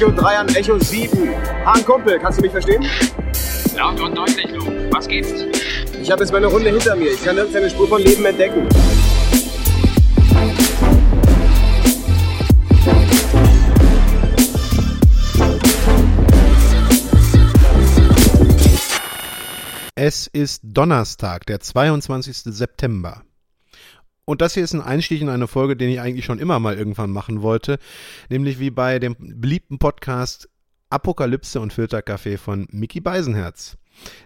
Echo 3 an Echo 7. Hahn Kumpel, kannst du mich verstehen? Laut und deutlich, Luke. Was gibt's? Ich habe jetzt meine Runde hinter mir. Ich kann nirgends eine Spur von Leben entdecken. Es ist Donnerstag, der 22. September. Und das hier ist ein Einstieg in eine Folge, den ich eigentlich schon immer mal irgendwann machen wollte, nämlich wie bei dem beliebten Podcast Apokalypse und Filterkaffee von Mickey Beisenherz.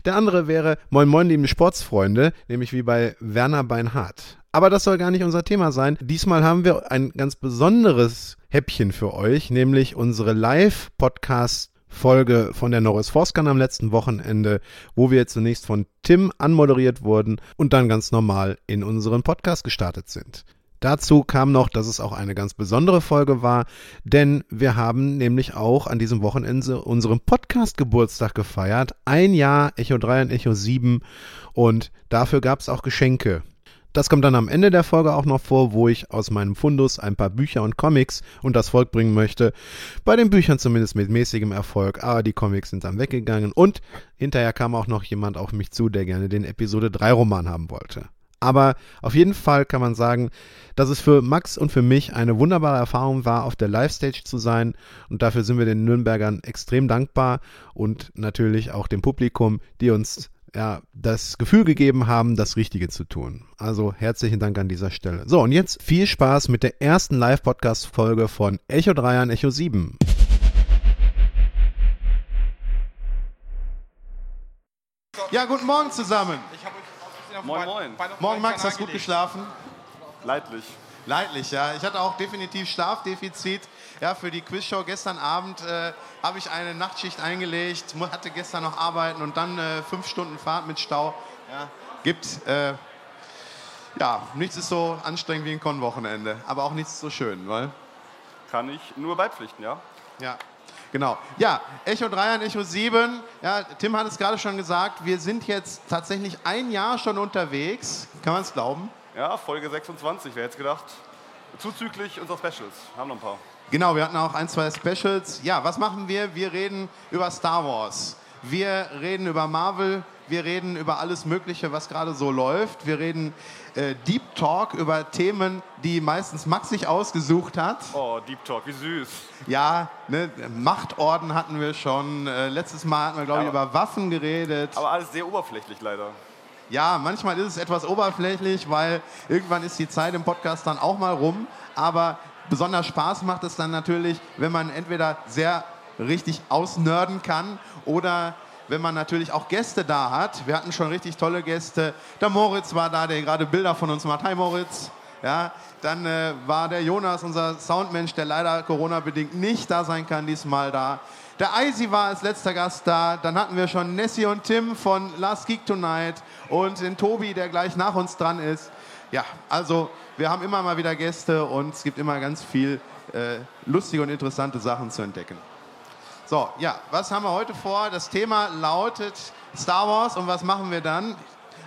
Der andere wäre Moin Moin, liebe Sportsfreunde, nämlich wie bei Werner Beinhardt. Aber das soll gar nicht unser Thema sein. Diesmal haben wir ein ganz besonderes Häppchen für euch, nämlich unsere Live-Podcast Folge von der Norris Forskan am letzten Wochenende, wo wir zunächst von Tim anmoderiert wurden und dann ganz normal in unseren Podcast gestartet sind. Dazu kam noch, dass es auch eine ganz besondere Folge war, denn wir haben nämlich auch an diesem Wochenende unseren Podcast-Geburtstag gefeiert. Ein Jahr Echo 3 und Echo 7 und dafür gab es auch Geschenke. Das kommt dann am Ende der Folge auch noch vor, wo ich aus meinem Fundus ein paar Bücher und Comics und das Volk bringen möchte. Bei den Büchern zumindest mit mäßigem Erfolg, aber die Comics sind dann weggegangen und hinterher kam auch noch jemand auf mich zu, der gerne den Episode 3 Roman haben wollte. Aber auf jeden Fall kann man sagen, dass es für Max und für mich eine wunderbare Erfahrung war, auf der Live-Stage zu sein. Und dafür sind wir den Nürnbergern extrem dankbar und natürlich auch dem Publikum, die uns ja, das Gefühl gegeben haben, das Richtige zu tun. Also herzlichen Dank an dieser Stelle. So, und jetzt viel Spaß mit der ersten Live-Podcast-Folge von Echo 3 an Echo 7. Ja, guten Morgen zusammen. Moin, moin. Morgen, Max, hast du gut geschlafen? Leidlich. Leidlich, ja. Ich hatte auch definitiv Schlafdefizit. Ja, für die Quizshow gestern Abend äh, habe ich eine Nachtschicht eingelegt, hatte gestern noch arbeiten und dann äh, fünf Stunden Fahrt mit Stau. Ja, gibt, äh, ja, nichts ist so anstrengend wie ein Con-Wochenende, aber auch nichts so schön, weil, Kann ich nur beipflichten, ja? ja, genau. Ja, Echo 3 und Echo 7, ja, Tim hat es gerade schon gesagt, wir sind jetzt tatsächlich ein Jahr schon unterwegs, kann man es glauben? Ja, Folge 26, wer hätte gedacht. Zuzüglich unserer Specials. Haben noch ein paar. Genau, wir hatten auch ein, zwei Specials. Ja, was machen wir? Wir reden über Star Wars. Wir reden über Marvel. Wir reden über alles Mögliche, was gerade so läuft. Wir reden äh, Deep Talk über Themen, die meistens Max sich ausgesucht hat. Oh, Deep Talk, wie süß. Ja, ne, Machtorden hatten wir schon. Äh, letztes Mal hatten wir, glaube ich, Aber- über Waffen geredet. Aber alles sehr oberflächlich leider. Ja, manchmal ist es etwas oberflächlich, weil irgendwann ist die Zeit im Podcast dann auch mal rum. Aber besonders Spaß macht es dann natürlich, wenn man entweder sehr richtig ausnörden kann oder wenn man natürlich auch Gäste da hat. Wir hatten schon richtig tolle Gäste. Der Moritz war da, der gerade Bilder von uns macht. Hi Moritz. Ja, dann äh, war der Jonas, unser Soundmensch, der leider Corona-bedingt nicht da sein kann, diesmal da. Der Eisi war als letzter Gast da. Dann hatten wir schon Nessie und Tim von Last Geek Tonight und den Tobi, der gleich nach uns dran ist. Ja, also wir haben immer mal wieder Gäste und es gibt immer ganz viel äh, lustige und interessante Sachen zu entdecken. So, ja, was haben wir heute vor? Das Thema lautet Star Wars und was machen wir dann?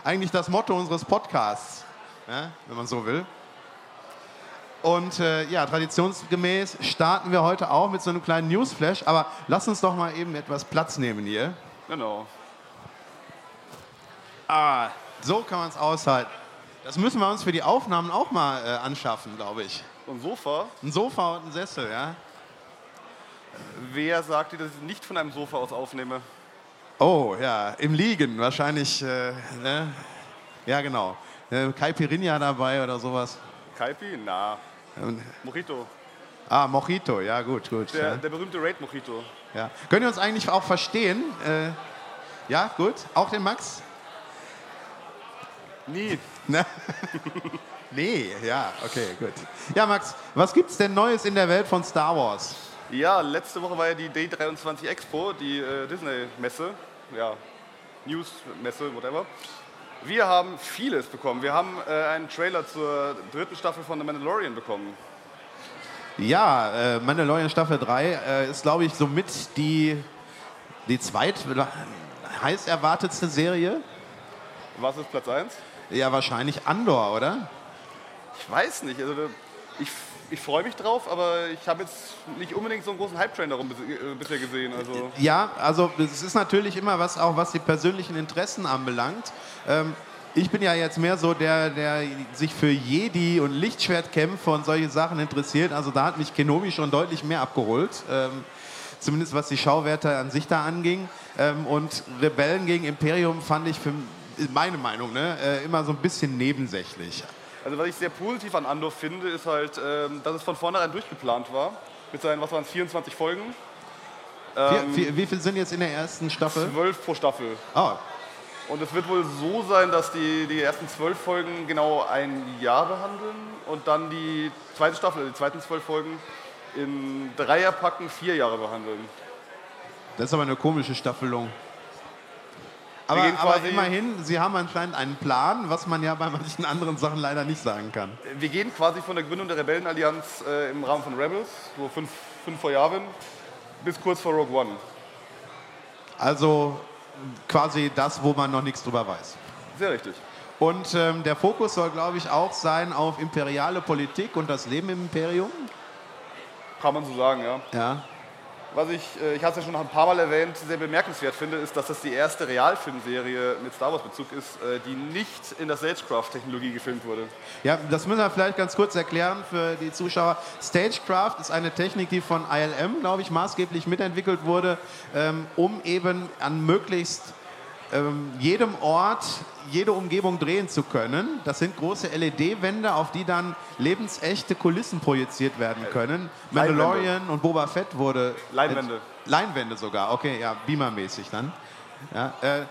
Eigentlich das Motto unseres Podcasts, ja, wenn man so will. Und äh, ja, traditionsgemäß starten wir heute auch mit so einem kleinen Newsflash, aber lass uns doch mal eben etwas Platz nehmen hier. Genau. Ah, so kann man es aushalten. Das müssen wir uns für die Aufnahmen auch mal äh, anschaffen, glaube ich. Und Sofa. Ein Sofa und ein Sessel, ja? Wer sagt dir, dass ich nicht von einem Sofa aus aufnehme? Oh, ja, im Liegen wahrscheinlich, äh, ne? Ja, genau. Äh, Caipirinha dabei oder sowas. Kaipi? Na. Ähm, Mojito. Ah, Mojito, ja, gut, gut. Der, ja. der berühmte Raid Mojito. Ja. Können wir uns eigentlich auch verstehen? Äh, ja, gut. Auch den Max? Nie. Ne? nee, ja, okay, gut. Ja, Max, was gibt's denn Neues in der Welt von Star Wars? Ja, letzte Woche war ja die D23 Expo, die äh, Disney-Messe. Ja, News-Messe, whatever. Wir haben vieles bekommen. Wir haben äh, einen Trailer zur dritten Staffel von The Mandalorian bekommen. Ja, äh, Mandalorian Staffel 3 äh, ist, glaube ich, somit die, die zweit heiß erwartetste Serie. Was ist Platz 1? Ja, wahrscheinlich Andor, oder? Ich weiß nicht. Also, Ich, ich freue mich drauf, aber ich habe jetzt nicht unbedingt so einen großen Hype-Train darum äh, bisher gesehen. Also Ja, also es ist natürlich immer was, auch was die persönlichen Interessen anbelangt. Ähm, ich bin ja jetzt mehr so der, der sich für Jedi und Lichtschwertkämpfe und solche Sachen interessiert. Also da hat mich Kenobi schon deutlich mehr abgeholt. Ähm, zumindest was die Schauwerte an sich da anging. Ähm, und Rebellen gegen Imperium fand ich für meine Meinung ne, äh, immer so ein bisschen nebensächlich. Also was ich sehr positiv an Andor finde, ist halt, ähm, dass es von vornherein durchgeplant war. Mit seinen, was waren es, 24 Folgen? Wie, wie, wie viel sind jetzt in der ersten Staffel? 12 pro Staffel. Oh, Und es wird wohl so sein, dass die, die ersten zwölf Folgen genau ein Jahr behandeln und dann die zweite Staffel, die zweiten zwölf Folgen in Dreierpacken vier Jahre behandeln. das ist aber eine komische Staffelung. Aber, aber immerhin, Sie haben anscheinend einen Plan, was man ja bei manchen anderen Sachen leider nicht sagen kann. Wir gehen quasi von der Gründung der Rebellenallianz äh, im Rahmen von Rebels, so fünf, fünf vor Jahren, bis kurz vor Rogue One. Also quasi das, wo man noch nichts drüber weiß. Sehr richtig. Und ähm, der Fokus soll, glaube ich, auch sein auf imperiale Politik und das Leben im Imperium. Kann man so sagen, ja. Ja. Was ich, äh, ich hatte es ja schon ein paar Mal erwähnt, sehr bemerkenswert finde, ist, dass das die erste Realfilmserie mit Star Wars Bezug ist, äh, die nicht in der Stagecraft-Technologie gefilmt wurde. Ja, das müssen wir vielleicht ganz kurz erklären für die Zuschauer. Stagecraft ist eine Technik, die von ILM, glaube ich, maßgeblich mitentwickelt wurde, ähm, um eben an möglichst ähm, jedem Ort jede Umgebung drehen zu können. Das sind große LED-Wände, auf die dann lebensechte Kulissen projiziert werden können. Leinwände. Mandalorian und Boba Fett wurde... Leinwände. Leinwände sogar, okay, ja, Beamer-mäßig dann. Ja, äh, äh,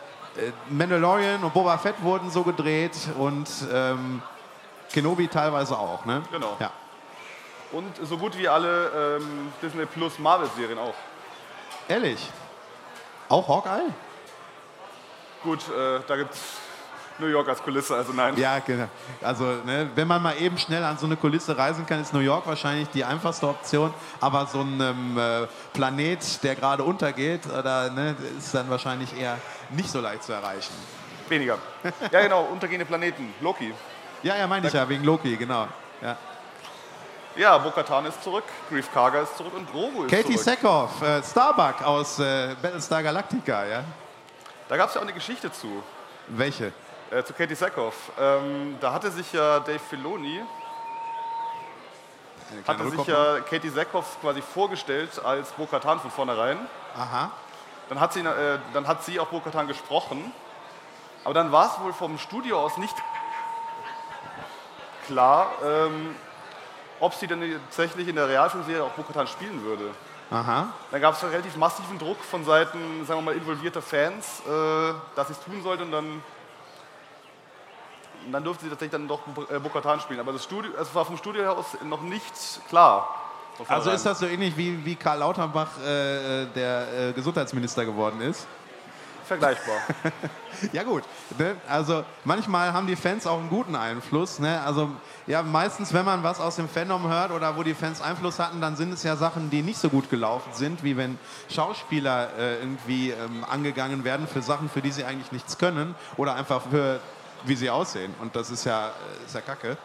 Mandalorian und Boba Fett wurden so gedreht und ähm, Kenobi teilweise auch, ne? Genau. Ja. Und so gut wie alle ähm, Disney Plus Marvel-Serien auch. Ehrlich? Auch Hawkeye? Gut, äh, da gibt es New York als Kulisse, also nein. Ja, genau. Also, ne, wenn man mal eben schnell an so eine Kulisse reisen kann, ist New York wahrscheinlich die einfachste Option. Aber so ein ähm, äh, Planet, der gerade untergeht, oder, ne, ist dann wahrscheinlich eher nicht so leicht zu erreichen. Weniger. Ja, genau, untergehende Planeten. Loki. Ja, ja, meine ich ja, wegen Loki, genau. Ja. Ja, Bo-Katan ist zurück, Grief Karga ist zurück und Grogu ist Katie zurück. Sackhoff, äh, Starbuck aus äh, Battlestar Galactica, ja? Da gab es ja auch eine Geschichte zu, Welche? äh, zu Katie Sackhoff. Ähm, da hatte sich ja Dave Filoni, hatte sich ja Katie Sackhoff quasi vorgestellt als Bo-Katan von vornherein. Aha. Dann hat sie, äh, dann hat sie auch Bo-Katan gesprochen. Aber dann war es wohl vom Studio aus nicht klar, ähm, ob sie denn tatsächlich in der Realfilmserie auch Bo-Katan spielen würde. Aha. Dann gab es relativ massiven Druck von Seiten, sagen wir mal, involvierter Fans, äh, dass sie es tun sollte und dann, und dann durfte sie tatsächlich dann doch äh, Bo-Katan spielen. Aber das Studio, es war vom Studio aus noch nicht klar. Also ist das so ähnlich wie, wie Karl Lauterbach äh, der äh, Gesundheitsminister geworden ist? Vergleichbar. Ja gut, ne? also manchmal haben die Fans auch einen guten Einfluss. Ne? Also ja, meistens, wenn man was aus dem Fandom hört oder wo die Fans Einfluss hatten, dann sind es ja Sachen, die nicht so gut gelaufen sind, wie wenn Schauspieler äh, irgendwie ähm, angegangen werden für Sachen, für die sie eigentlich nichts können oder einfach für wie sie aussehen. Und das ist ja, äh, ist ja Kacke.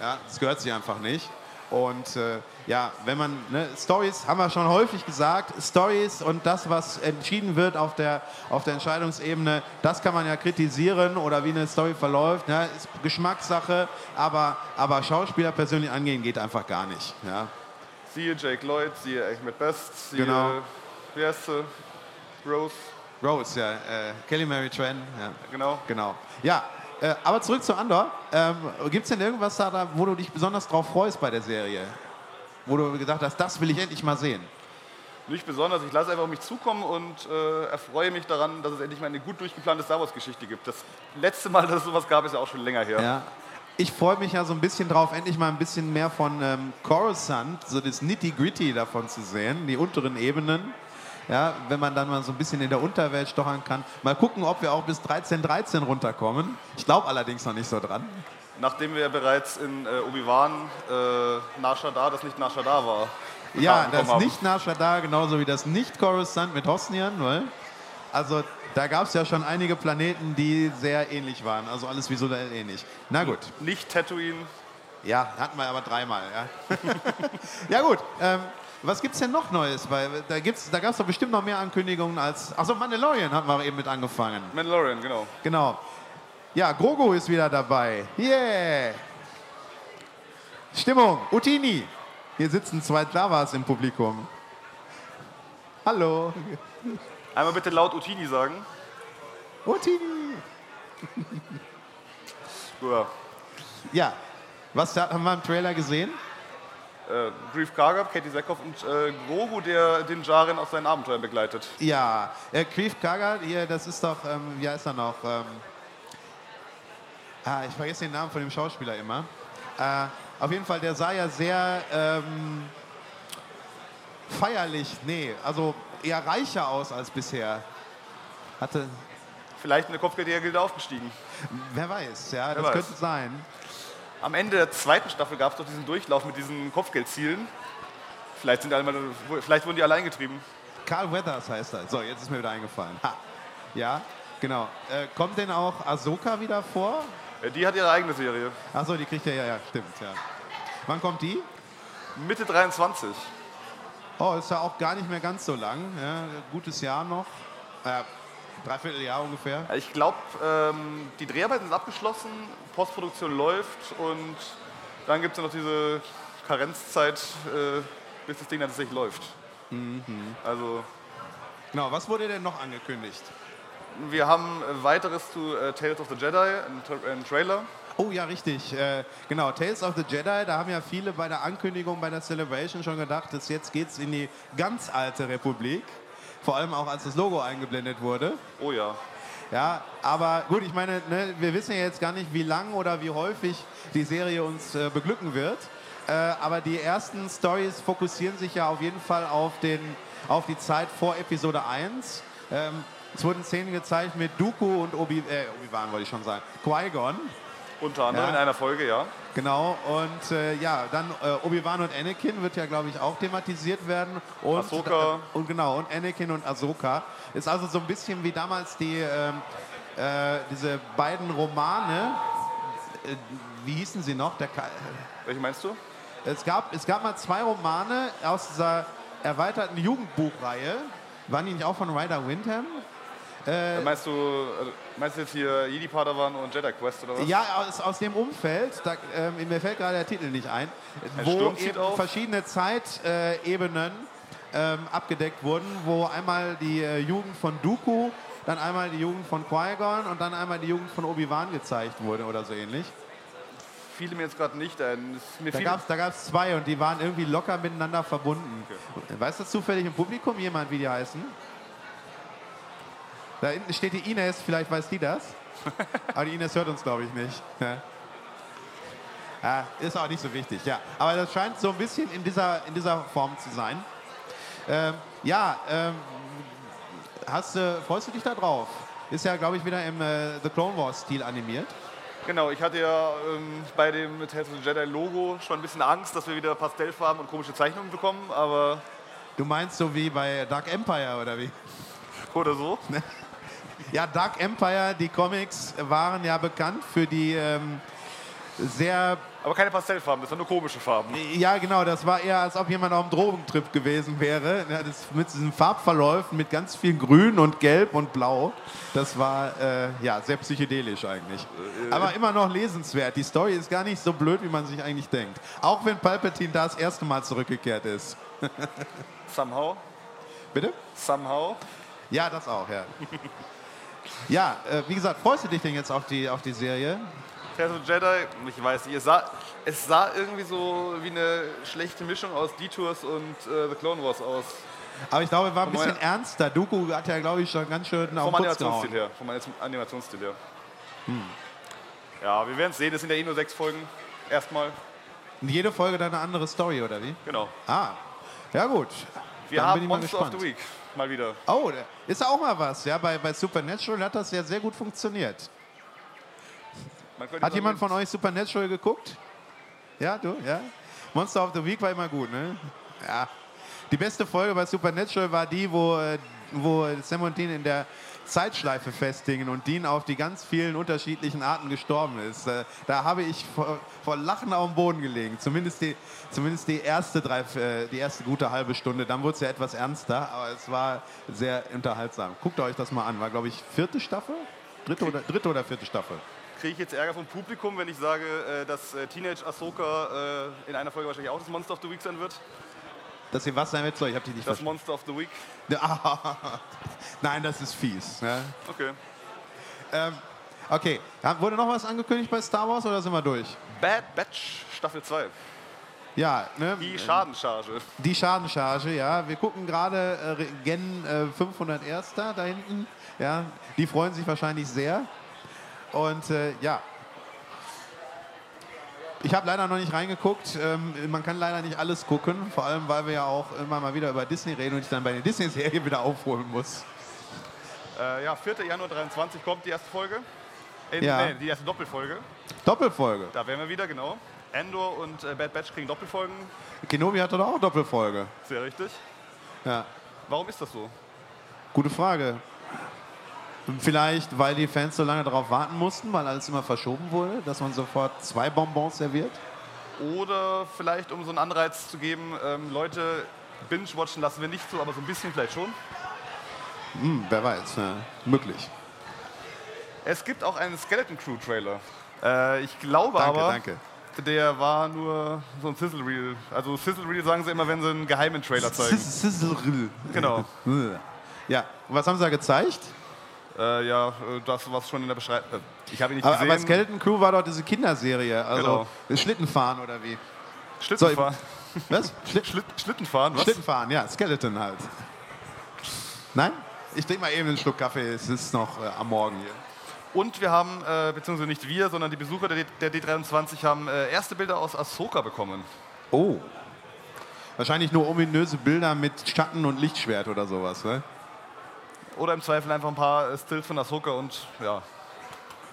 Ja, das gehört sich einfach nicht. Und äh, ja, wenn man, ne, Stories haben wir schon häufig gesagt, Stories und das, was entschieden wird auf der, auf der Entscheidungsebene, das kann man ja kritisieren oder wie eine Story verläuft, ne, ist Geschmackssache, aber, aber Schauspieler persönlich angehen geht einfach gar nicht. Ja. siehe Jake Lloyd, siehe Ahmed Best, siehe, Genau. wie heißt sie? Rose, Rose, ja, äh, Kelly Mary Tran, ja. genau. Genau. Ja, äh, aber zurück zu Andor. Ähm, Gibt es denn irgendwas da, wo du dich besonders drauf freust bei der Serie? Wo du gesagt hast, das will ich endlich mal sehen. Nicht besonders, ich lasse einfach auf mich zukommen und äh, erfreue mich daran, dass es endlich mal eine gut durchgeplante Star Wars-Geschichte gibt. Das letzte Mal, dass es sowas gab, ist ja auch schon länger her. Ja. Ich freue mich ja so ein bisschen drauf, endlich mal ein bisschen mehr von ähm, Coruscant, so das Nitty-Gritty davon zu sehen, die unteren Ebenen. Ja, wenn man dann mal so ein bisschen in der Unterwelt stochern kann. Mal gucken, ob wir auch bis 1313 runterkommen. Ich glaube allerdings noch nicht so dran. Nachdem wir ja bereits in äh, Obi-Wan äh, Nar Shaddaa, das nicht Nar Shaddaa war, Ja, das haben. nicht Nar Shaddaa, genauso wie das nicht Coruscant mit Hosnian, weil also da gab es ja schon einige Planeten, die sehr ähnlich waren, also alles visuell ähnlich. Na gut, Nicht Tatooine, Ja, hatten wir aber dreimal, ja. ja gut, ähm, was gibt's denn noch Neues? Weil da, gibt's, da gab es doch bestimmt noch mehr Ankündigungen als... Achso, Mandalorian hatten wir eben mit angefangen. Mandalorian, genau. Genau. Ja, Grogu ist wieder dabei. Yeah! Stimmung, Utini. Hier sitzen zwei Javas im Publikum. Hallo. Einmal bitte laut Utini sagen. Utini. Ja. Ja, was da- haben wir im Trailer gesehen? Äh, Grief Karga, Katie Sackhoff und äh, Grogu, der den Jaren auf seinen Abenteuern begleitet. Ja, äh, Grief Karga, hier, das ist doch, ähm, wie heißt er noch? Ähm, ah, ich vergesse den Namen von dem Schauspieler immer. Äh, auf jeden Fall, der sah ja sehr ähm, feierlich, nee, also eher reicher aus als bisher. Hatte, Vielleicht in der Kopfgeldjägergilde aufgestiegen. wer weiß, ja, das weiß. könnte sein. Am Ende der zweiten Staffel gab es doch diesen Durchlauf mit diesen Kopfgeldzielen. Vielleicht, sind alle mal, vielleicht wurden die alle eingetrieben. Carl Weathers heißt er. So, jetzt ist mir wieder eingefallen. Ha. Ja, genau. Äh, kommt denn auch Ahsoka wieder vor? Äh, Die hat ihre eigene Serie. Achso, die kriegt ja, ja, ja, stimmt, ja. Wann kommt die? Mitte 23. Oh, ist ja auch gar nicht mehr ganz so lang. Ja, gutes Jahr noch. Äh, dreiviertel Jahr ungefähr. Ja, Ich glaube, ähm, die Dreharbeiten sind abgeschlossen, Postproduktion läuft und dann gibt es noch diese Karenzzeit, äh, bis das Ding dann tatsächlich läuft. Also Genau, was wurde denn noch angekündigt? wir haben äh, weiteres zu äh, Tales of the Jedi, ein, Tra- Trailer. Oh ja, richtig. Äh, genau, Tales of the Jedi, da haben ja viele bei der Ankündigung, bei der Celebration schon gedacht, dass jetzt geht's in die ganz alte Republik. Vor allem auch, als das Logo eingeblendet wurde. Oh ja. Ja, aber gut, ich meine, ne, wir wissen ja jetzt gar nicht, wie lang oder wie häufig die Serie uns äh, beglücken wird. Äh, aber die ersten Stories fokussieren sich ja auf jeden Fall auf, den, auf die Zeit vor Episode 1. Ähm, es wurden Szenen gezeigt mit Dooku und Obi, äh, Obi-Wan, wollte ich schon sagen, Qui-Gon. Unter anderem Ja. in einer Folge, ja. Genau, und äh, ja, dann äh, Obi-Wan und Anakin wird ja, glaube ich, auch thematisiert werden. Und, Ahsoka. Und genau, und Anakin und Ahsoka. Ist also so ein bisschen wie damals die, ähm, äh, diese beiden Romane, äh, wie hießen sie noch? Der, Ka- Welche meinst du? es, gab, es gab mal zwei Romane aus dieser erweiterten Jugendbuchreihe. Waren die nicht auch von Ryder Windham? Äh, meinst du äh, meinst du jetzt hier Jedi Padawan und Jedi Quest oder was? Ja, aus, aus dem Umfeld, da, ähm, mir fällt gerade der Titel nicht ein, Ein wo verschiedene Zeitebenen ähm, abgedeckt wurden, wo einmal die äh, Jugend von Dooku, dann einmal die Jugend von Qui-Gon und dann einmal die Jugend von Obi-Wan gezeigt wurde oder so ähnlich. Fiel mir jetzt gerade nicht ein. Da gab es zwei und die waren irgendwie locker miteinander verbunden. Weiß das zufällig im Publikum jemand, wie die heißen? Da hinten steht die Ines, vielleicht weiß die das. Aber die Ines hört uns, glaube ich, nicht. Ja. Ja, ist auch nicht so wichtig, ja. Aber das scheint so ein bisschen in dieser, in dieser Form zu sein. Ähm, ja, ähm, hast, du freust du dich da drauf? Ist ja, glaube ich, wieder im äh, The Clone Wars-Stil animiert. Genau, ich hatte ja ähm, bei dem Tales of the Jedi Logo schon ein bisschen Angst, dass wir wieder Pastellfarben und komische Zeichnungen bekommen, aber Du meinst so wie bei Dark Empire oder wie? oder so. Ja, Dark Empire, die Comics waren ja bekannt für die ähm, sehr, Aber keine Pastellfarben, das waren nur komische Farben. ja genau, das war eher, als ob jemand auf einem Drogentrip gewesen wäre. Ja, das mit diesen Farbverläufen, mit ganz viel Grün und Gelb und Blau. Das war äh, ja sehr psychedelisch eigentlich. Aber immer noch lesenswert. Die Story ist gar nicht so blöd, wie man sich eigentlich denkt. Auch wenn Palpatine da das erste Mal zurückgekehrt ist. Somehow. Bitte? Somehow. Ja, das auch, ja. Ja, äh, wie gesagt, freust du dich denn jetzt auf die, auf die Serie? Tales Jedi, ich weiß nicht, es sah, es sah irgendwie so wie eine schlechte Mischung aus Detours und äh, The Clone Wars aus. Aber ich glaube, war ein bisschen ernster. Doku hat ja, glaube ich, schon ganz schön auf Vom. Animationsstil her. Vom Anim- Animationsstil her. Hm. Ja, wir werden es sehen, es sind ja eh nur sechs Folgen. Erstmal. Und jede Folge dann eine andere Story, oder wie? Genau. Ah, ja gut. Wir haben Monster gespannt. of the Week. Mal wieder. Oh, ist auch mal was. Ja, bei, bei Supernatural hat das ja sehr gut funktioniert. Hat jemand von euch Supernatural geguckt? Ja, du? Ja? Monster of the Week war immer gut, ne? Ja. Die beste Folge bei Supernatural war die, wo, äh, wo Sam und Dean in der Zeitschleife festdingen und Dean auf die ganz vielen unterschiedlichen Arten gestorben ist. Äh, da habe ich vor, vor Lachen auf dem Boden gelegen. Zumindest die, zumindest die, erste, drei, äh, die erste gute halbe Stunde. Dann wurde es ja etwas ernster, aber es war sehr unterhaltsam. Guckt euch das mal an. War, glaube ich, vierte Staffel? Dritte oder, dritte oder vierte Staffel? Kriege ich jetzt Ärger vom Publikum, wenn ich sage, äh, dass Teenage Ahsoka in einer Folge wahrscheinlich auch das Monster of the Week sein wird? Dass ihr was sein wird? So, ich habe die nicht Das verstanden. Monster of the Week? Nein, das ist fies. Ne? Okay. Ähm, okay, ja, wurde noch was angekündigt bei Star Wars oder sind wir durch? Bad Batch Staffel 2. Ja, ne? Die Schadenscharge. Die Schadenscharge, ja. Wir gucken gerade äh, Gen äh, 501 da hinten. Ja, die freuen sich wahrscheinlich sehr. Und äh, ja. Ich habe leider noch nicht reingeguckt. Ähm, man kann leider nicht alles gucken, vor allem weil wir ja auch immer mal wieder über Disney reden und ich dann bei den Disney-Serien wieder aufholen muss. Äh, ja, 4. Januar 23 kommt die erste Folge. Äh, Ja. Nee, die erste Doppelfolge. Doppelfolge. Da wären wir wieder, genau. Endor und äh, Bad Batch kriegen Doppelfolgen. Kenobi hatte doch auch Doppelfolge. Sehr richtig. Ja. Warum ist das so? Gute Frage. Vielleicht, weil die Fans so lange darauf warten mussten, weil alles immer verschoben wurde, dass man sofort zwei Bonbons serviert. Oder vielleicht, um so einen Anreiz zu geben, ähm, Leute, Binge-Watchen lassen wir nicht so, aber so ein bisschen vielleicht schon. Hm, wer weiß, ja, möglich. Es gibt auch einen Skeleton Crew Trailer. Äh, ich glaube Danke, aber, danke. der war nur so ein Sizzle Reel. Also Sizzle Reel sagen sie immer, wenn sie einen geheimen Trailer zeigen. Sizzle. Genau. Ja, und was haben sie da gezeigt? Äh, ja, äh, das was schon in der Beschreibung. Äh, ich habe ihn nicht Aber, gesehen. aber Skeleton Crew war doch diese Kinderserie, also Genau. Schlittenfahren oder wie? Schlittenfahren. Was? Schlitt, Schlitt, Schlittenfahren, was? Schlittenfahren, ja, Skeleton halt. Nein? Ich trinke mal eben einen Schluck Kaffee, es ist noch äh, am Morgen hier. Und wir haben, äh, beziehungsweise nicht wir, sondern die Besucher der, D- der D23 haben äh, erste Bilder aus Ahsoka bekommen. Oh. Wahrscheinlich nur ominöse Bilder mit Schatten und Lichtschwert oder sowas, ne? Oder im Zweifel einfach ein paar äh, Stills von Ahsoka und ja.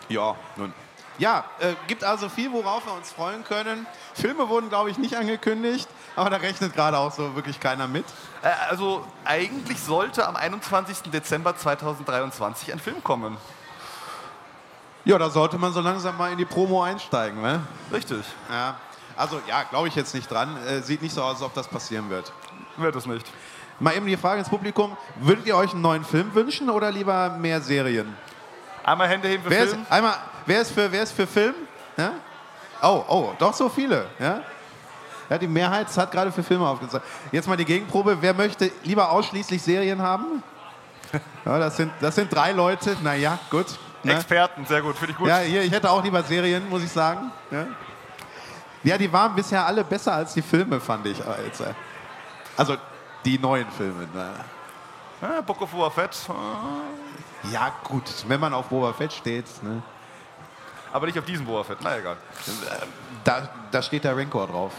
Ja, nun. Ja, äh, gibt also viel, worauf wir uns freuen können. Filme wurden, glaube ich, nicht angekündigt, aber da rechnet gerade auch so wirklich keiner mit. Äh, also eigentlich sollte am 21. Dezember 2023 ein Film kommen. Ja, da sollte man so langsam mal in die Promo einsteigen, ne? Richtig. Ja. Also, ja, glaube ich jetzt nicht dran. Äh, sieht nicht so aus, als ob das passieren wird. Wird es nicht. Mal eben die Frage ins Publikum: Würdet ihr euch einen neuen Film wünschen oder lieber mehr Serien? Einmal Hände heben für Wer ist, Film. einmal, wer ist für, wer ist für Film? Ja? Oh, oh, doch so viele. Ja? Ja, die Mehrheit hat gerade für Filme aufgezeigt. Jetzt mal die Gegenprobe. Wer möchte lieber ausschließlich Serien haben? Ja, das, sind, das sind drei Leute. Naja, gut. Ne? Experten, sehr gut, finde ich gut. Ja, hier, ich hätte auch lieber Serien, muss ich sagen. Ja? ja, die waren bisher alle besser als die Filme, fand ich. Also, also die neuen Filme. Ne? Ja, Book of Boba Fett. Ja, gut, wenn man auf Boba Fett steht. Ne? Aber nicht auf diesen Boba Fett. Na egal. Da, da steht der Rancor drauf.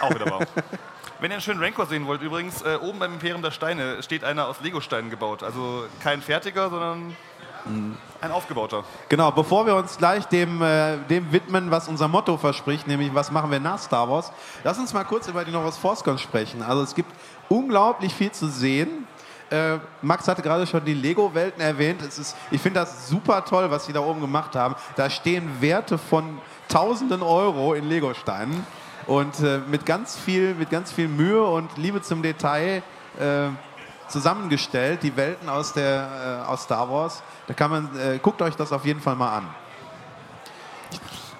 Auch wieder wahr. Wenn ihr einen schönen Rancor sehen wollt, übrigens, äh, oben beim Imperium der Steine steht einer aus Lego-Steinen gebaut. Also kein fertiger, sondern ein aufgebauter. Genau, bevor wir uns gleich dem, äh, dem widmen, was unser Motto verspricht, nämlich was machen wir nach Star Wars, lass uns mal kurz über die Novos Forscon sprechen. Also es gibt unglaublich viel zu sehen. Äh, Max hatte gerade schon die Lego-Welten erwähnt. Es ist, ich finde das super toll, was sie da oben gemacht haben. Da stehen Werte von tausenden Euro in Lego-Steinen und äh, mit, ganz viel, mit ganz viel Mühe und Liebe zum Detail äh, zusammengestellt, die Welten aus, der, äh, aus Star Wars. Da kann man, äh, guckt euch das auf jeden Fall mal an.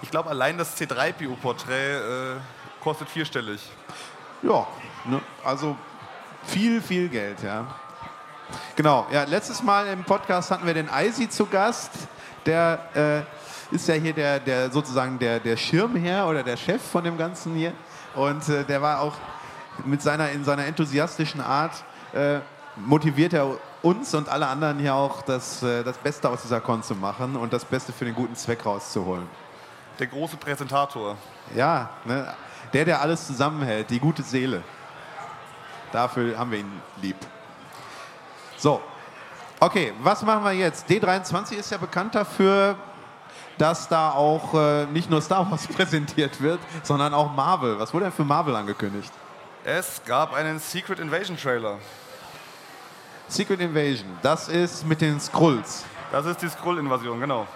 Ich glaube, allein das C3PO-Porträt äh, kostet vierstellig. Ja, ne, also viel, viel Geld, ja. Genau, ja, letztes Mal im Podcast hatten wir den Eisi zu Gast. Der äh, ist ja hier der, der sozusagen der, der Schirmherr oder der Chef von dem Ganzen hier. Und äh, der war auch mit seiner, in seiner enthusiastischen Art äh, motiviert er uns und alle anderen hier auch, das, äh, das Beste aus dieser Con zu machen und das Beste für den guten Zweck rauszuholen. Der große Präsentator. Ja, ne, der, der alles zusammenhält, die gute Seele. Dafür haben wir ihn lieb. So, okay, was machen wir jetzt? D23 ist ja bekannt dafür, dass da auch äh, nicht nur Star Wars präsentiert wird, sondern auch Marvel. Was wurde denn für Marvel angekündigt? Es gab einen Secret Invasion Trailer. Secret Invasion, das ist mit den Skrulls. Das ist die Skrull-Invasion, genau.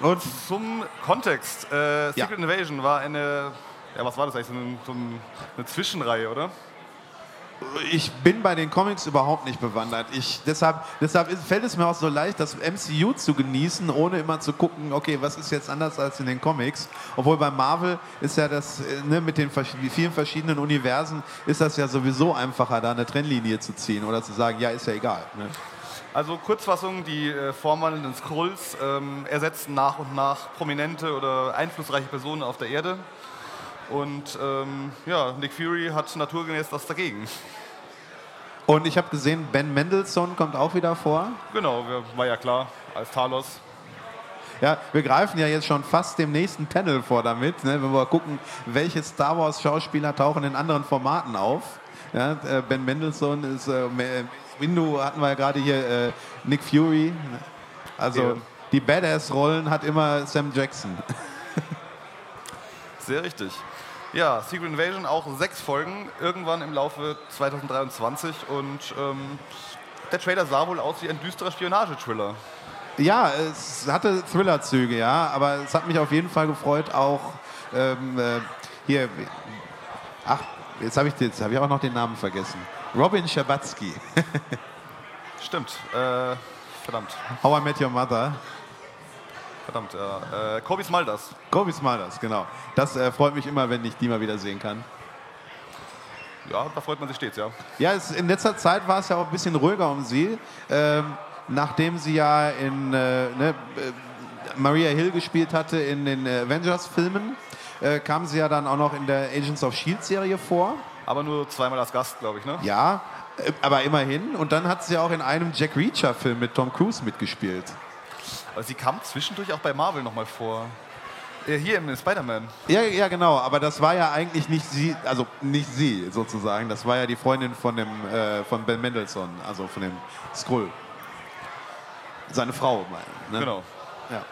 Und Zum Kontext. Äh, Ja. Secret Invasion war eine, ja was war das eigentlich, so eine, so eine Zwischenreihe, oder? Ich bin bei den Comics überhaupt nicht bewandert. Ich, deshalb deshalb fällt es mir auch so leicht, das MCU zu genießen, ohne immer zu gucken, okay, was ist jetzt anders als in den Comics. Obwohl bei Marvel ist ja das, äh, ne, mit den vielen verschiedenen Universen, ist das ja sowieso einfacher, da eine Trennlinie zu ziehen oder zu sagen, ja, ist ja egal. Ne? Also Kurzfassung, die äh, vorwandelnden Skrulls ähm, ersetzen nach und nach prominente oder einflussreiche Personen auf der Erde. Und ähm, ja, Nick Fury hat naturgemäß das dagegen. Und ich habe gesehen, Ben Mendelssohn kommt auch wieder vor. Genau, war ja klar, als Talos. Ja, wir greifen ja jetzt schon fast dem nächsten Panel vor damit, ne, wenn wir gucken, welche Star Wars Schauspieler tauchen in anderen Formaten auf. Ja, äh, ben Mendelssohn ist äh, Windu hatten wir ja gerade hier äh, Nick Fury. Also Ja. die Badass-Rollen hat immer Sam Jackson. Sehr richtig. Ja, Secret Invasion auch sechs Folgen, irgendwann im Laufe 2023. Und ähm, der Trailer sah wohl aus wie ein düsterer Spionage-Thriller. Ja, es hatte Thriller-Züge, ja, aber es hat mich auf jeden Fall gefreut, auch ähm, äh, hier. Ach, jetzt habe ich, jetzt hab ich auch noch den Namen vergessen. Robin Schabatsky. Stimmt. Äh, verdammt. How I Met Your Mother. Verdammt, ja. Äh, Kobe Smulders. Kobe Smulders, genau. Das äh, freut mich immer, wenn ich die mal wieder sehen kann. Ja, da freut man sich stets, ja. Ja, es, in letzter Zeit war es ja auch ein bisschen ruhiger um sie, ähm, nachdem sie ja in äh, ne, äh, Maria Hill gespielt hatte in den Avengers-Filmen, äh, kam sie ja dann auch noch in der Agents of Shield-Serie vor. Aber nur zweimal als Gast, glaube ich, ne? Ja, äh, aber immerhin. Und dann hat sie auch in einem Jack Reacher-Film mit Tom Cruise mitgespielt. Aber sie kam zwischendurch auch bei Marvel nochmal vor. Äh, hier im Spider-Man. Ja, ja, genau. Aber das war ja eigentlich nicht sie, also nicht sie sozusagen. Das war ja die Freundin von dem äh, von Ben Mendelssohn, also von dem Skrull. Seine Frau, meine. ich, Ne? Genau. Ja.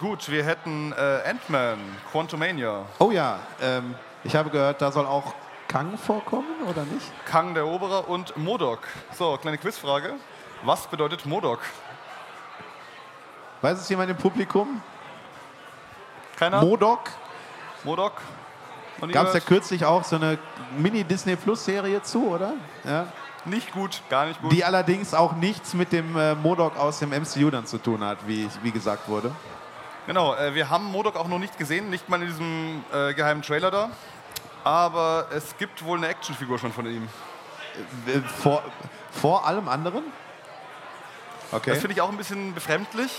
Gut, wir hätten äh, Ant-Man, Quantumania, Oh ja, ähm, ich habe gehört, da soll auch Kang vorkommen oder nicht? Kang der Eroberer und Modok. So, kleine Quizfrage. Was bedeutet Modok? Weiß es jemand im Publikum? Keiner? Modok? Modok? Gab es ja kürzlich auch so eine Mini-Disney Plus-Serie zu, oder? Ja. Nicht gut, gar nicht gut. Die allerdings auch nichts mit dem äh, Modok aus dem MCU dann zu tun hat, wie, wie gesagt wurde. Genau, äh, wir haben Modok auch noch nicht gesehen, nicht mal in diesem äh, geheimen Trailer da. Aber es gibt wohl eine Actionfigur schon von ihm. Äh, Vor, vor allem anderen? Okay. Das finde ich auch ein bisschen befremdlich,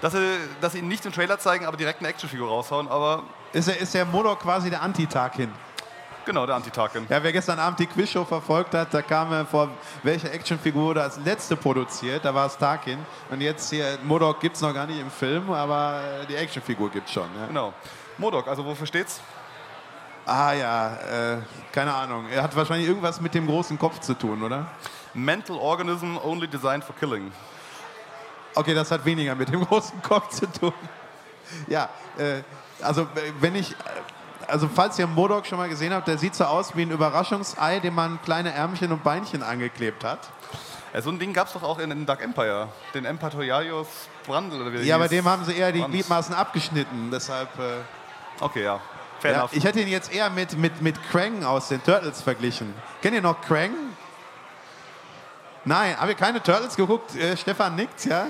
dass sie, dass sie ihn nicht im Trailer zeigen, aber direkt eine Actionfigur raushauen. Aber Ist, der, ist der Modok quasi der Anti-Tarkin? genau, der Anti-Tarkin. Ja, wer gestern Abend die Quizshow verfolgt hat, da kam er vor, welche Actionfigur wurde als letzte produziert, da war es Tarkin. Und jetzt hier, Modok gibt es noch gar nicht im Film, aber äh, die Actionfigur gibt es schon. Ja. Genau. Modok, also wofür steht's? Ah ja, äh, keine Ahnung. Er hat wahrscheinlich irgendwas mit dem großen Kopf zu tun, oder? Mental Organism only designed for killing. Okay, das hat weniger mit dem großen Kopf zu tun. Ja, äh, also wenn ich, äh, also falls ihr Modok schon mal gesehen habt, der sieht so aus wie ein Überraschungsei, dem man kleine Ärmchen und Beinchen angeklebt hat. Äh, so ein Ding gab es doch auch in, in Dark Empire. Den Empatorialios Brandl. Oder wie Ja, bei dem haben sie eher die Brand. Gliedmaßen abgeschnitten, deshalb... Äh, Okay, ja. Fair ja, enough. ich hätte ihn jetzt eher mit, mit, mit Krang aus den Turtles verglichen. Kennt ihr noch Krang? Nein, haben wir keine Turtles geguckt? Äh, Stefan nickt, ja?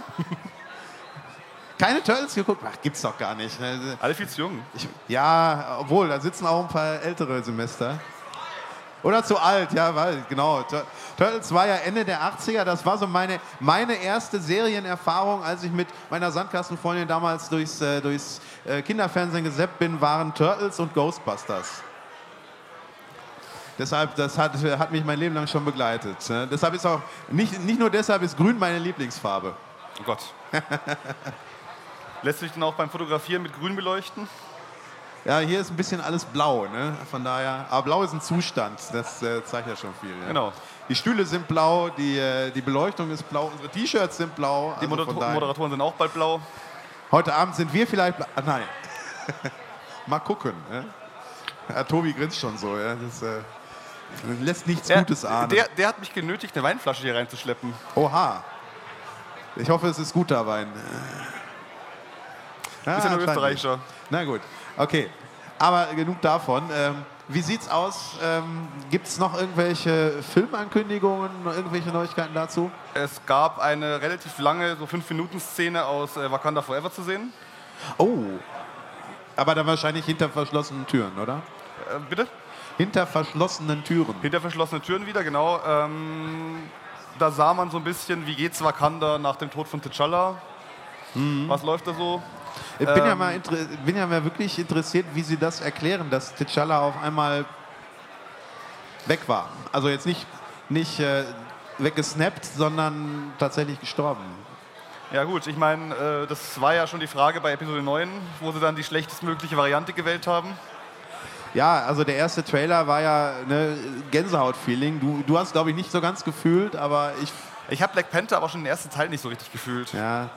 keine Turtles geguckt? Ach, gibt's doch gar nicht. ne? Alle viel zu jung. Ich, ja, obwohl, da sitzen auch ein paar ältere Semester. Oder zu alt, ja, weil, genau. Tur- Turtles war ja Ende der 80er, das war so meine, meine erste Serienerfahrung, als ich mit meiner Sandkastenfreundin damals durchs, äh, durchs äh, Kinderfernsehen geseppt bin, waren Turtles und Ghostbusters. Deshalb, das hat, hat mich mein Leben lang schon begleitet. Ne? Deshalb ist auch, nicht, nicht nur deshalb ist grün meine Lieblingsfarbe. Oh Gott. Lässt sich dann auch beim Fotografieren mit grün beleuchten? Ja, hier ist ein bisschen alles blau, ne? Von daher, aber blau ist ein Zustand, das äh, zeigt ja schon viel. Ja? Genau. Die Stühle sind blau, die, äh, die Beleuchtung ist blau, unsere T-Shirts sind blau. Die also Moderator Moderatoren sind auch bald blau. Heute Abend sind wir vielleicht blau. Ah, nein. Mal gucken. Ja? Ja, Tobi grinst schon so. Ja? Das, äh, Lässt nichts Der, Gutes ahnen. der, der hat mich genötigt, eine Weinflasche hier reinzuschleppen. Oha. Ich hoffe, es ist guter Wein. Ah, Ist ja nur scheint Österreicher. Na gut, okay. Aber genug davon. Ähm, wie sieht's aus? Ähm, Gibt es noch irgendwelche Filmankündigungen, irgendwelche Neuigkeiten dazu? Es gab eine relativ lange, so 5-Minuten-Szene aus äh, Wakanda Forever zu sehen. Oh. Aber dann wahrscheinlich hinter verschlossenen Türen, oder? Äh, bitte? Hinter verschlossenen Türen. Hinter verschlossenen Türen wieder, genau. Ähm, da sah man so ein bisschen, wie geht's Wakanda nach dem Tod von T'Challa. Was läuft da so? Ich bin, ja Ähm, mal inter- bin ja mal wirklich interessiert, wie Sie das erklären, dass T'Challa auf einmal weg war. Also jetzt nicht, nicht äh, weggesnappt, sondern tatsächlich gestorben. Ja gut, ich meine, äh, das war ja schon die Frage bei Episode 9, wo sie dann die schlechtestmögliche Variante gewählt haben. Ja, also der erste Trailer war ja ne, Gänsehaut-Feeling. Du, du hast, glaube ich, nicht so ganz gefühlt, aber ich, Ich habe Black Panther aber schon den ersten Teil nicht so richtig gefühlt. ja.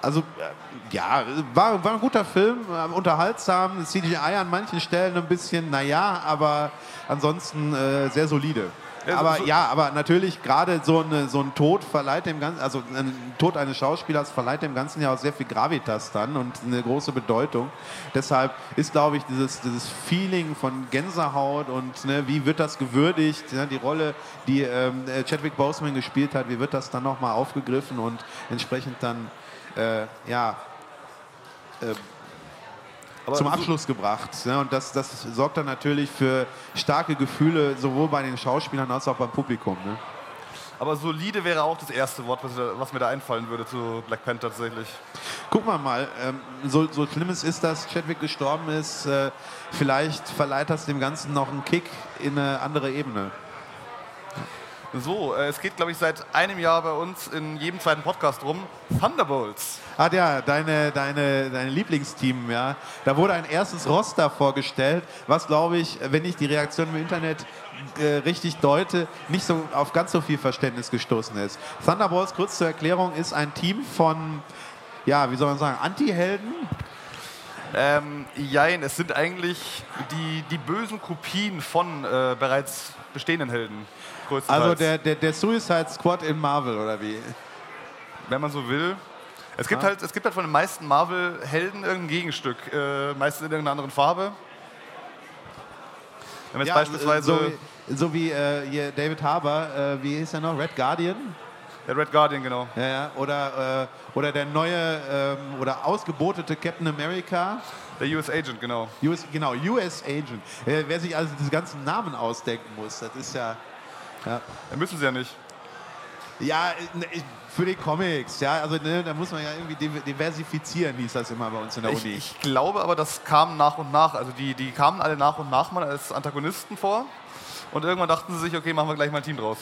Also, äh, ja, war, war ein guter Film, äh, unterhaltsam. CGI an manchen Stellen ein bisschen, naja, aber ansonsten äh, sehr solide. Ja, aber so- ja, aber natürlich gerade so, eine, so ein Tod verleiht dem Ganzen, also ein Tod eines Schauspielers verleiht dem Ganzen ja auch sehr viel Gravitas dann und eine große Bedeutung. Deshalb ist, glaube ich, dieses, dieses Feeling von Gänsehaut und ne, wie wird das gewürdigt, ne, die Rolle, die ähm, äh, Chadwick Boseman gespielt hat, wie wird das dann nochmal aufgegriffen und entsprechend dann äh, ja, Aber zum Abschluss gebracht. Ne? Und das, das sorgt dann natürlich für starke Gefühle, sowohl bei den Schauspielern als auch beim Publikum. Ne? Aber solide wäre auch das erste Wort, was, was mir da einfallen würde zu Black Panther tatsächlich. Gucken wir mal, ähm, so, so schlimm es ist, dass Chadwick gestorben ist, äh, vielleicht verleiht das dem Ganzen noch einen Kick in eine andere Ebene. So, äh, es geht, glaube ich, seit einem Jahr bei uns in jedem zweiten Podcast rum. Thunderbolts. Ah ja, deine, deine, dein Lieblingsteam, ja. Da wurde ein erstes Roster vorgestellt, was, glaube ich, wenn ich die Reaktion im Internet äh, richtig deute, nicht so auf ganz so viel Verständnis gestoßen ist. Thunderbolts, kurz zur Erklärung, ist ein Team von, ja, wie soll man sagen, Anti-Helden. Ähm, jein, es sind eigentlich die, die bösen Kopien von äh, bereits bestehenden Helden. Also der, der, der Suicide Squad in Marvel, oder wie? wenn man so will. Es gibt, Ah. halt, es gibt halt von den meisten Marvel-Helden irgendein Gegenstück, äh, meistens in irgendeiner anderen Farbe. Wenn wir jetzt Ja, beispielsweise so wie, so wie äh, David Harbour, äh, wie hieß er noch? Red Guardian? der Red Guardian, genau. Ja, ja. Oder, äh, oder der neue ähm, oder ausgebotete Captain America. Der US Agent, genau. US, genau, US Agent. Äh, wer sich also diese ganzen Namen ausdenken muss, das ist ja. Ja, Da müssen sie ja nicht. ja äh, ne, ich- für die Comics, ja, also ne, da muss man ja irgendwie div- diversifizieren, hieß das immer bei uns in der Uni. ich glaube aber, das kam nach und nach. Also die, die kamen alle nach und nach mal als Antagonisten vor. Und irgendwann dachten sie sich, okay, machen wir gleich mal ein Team draus.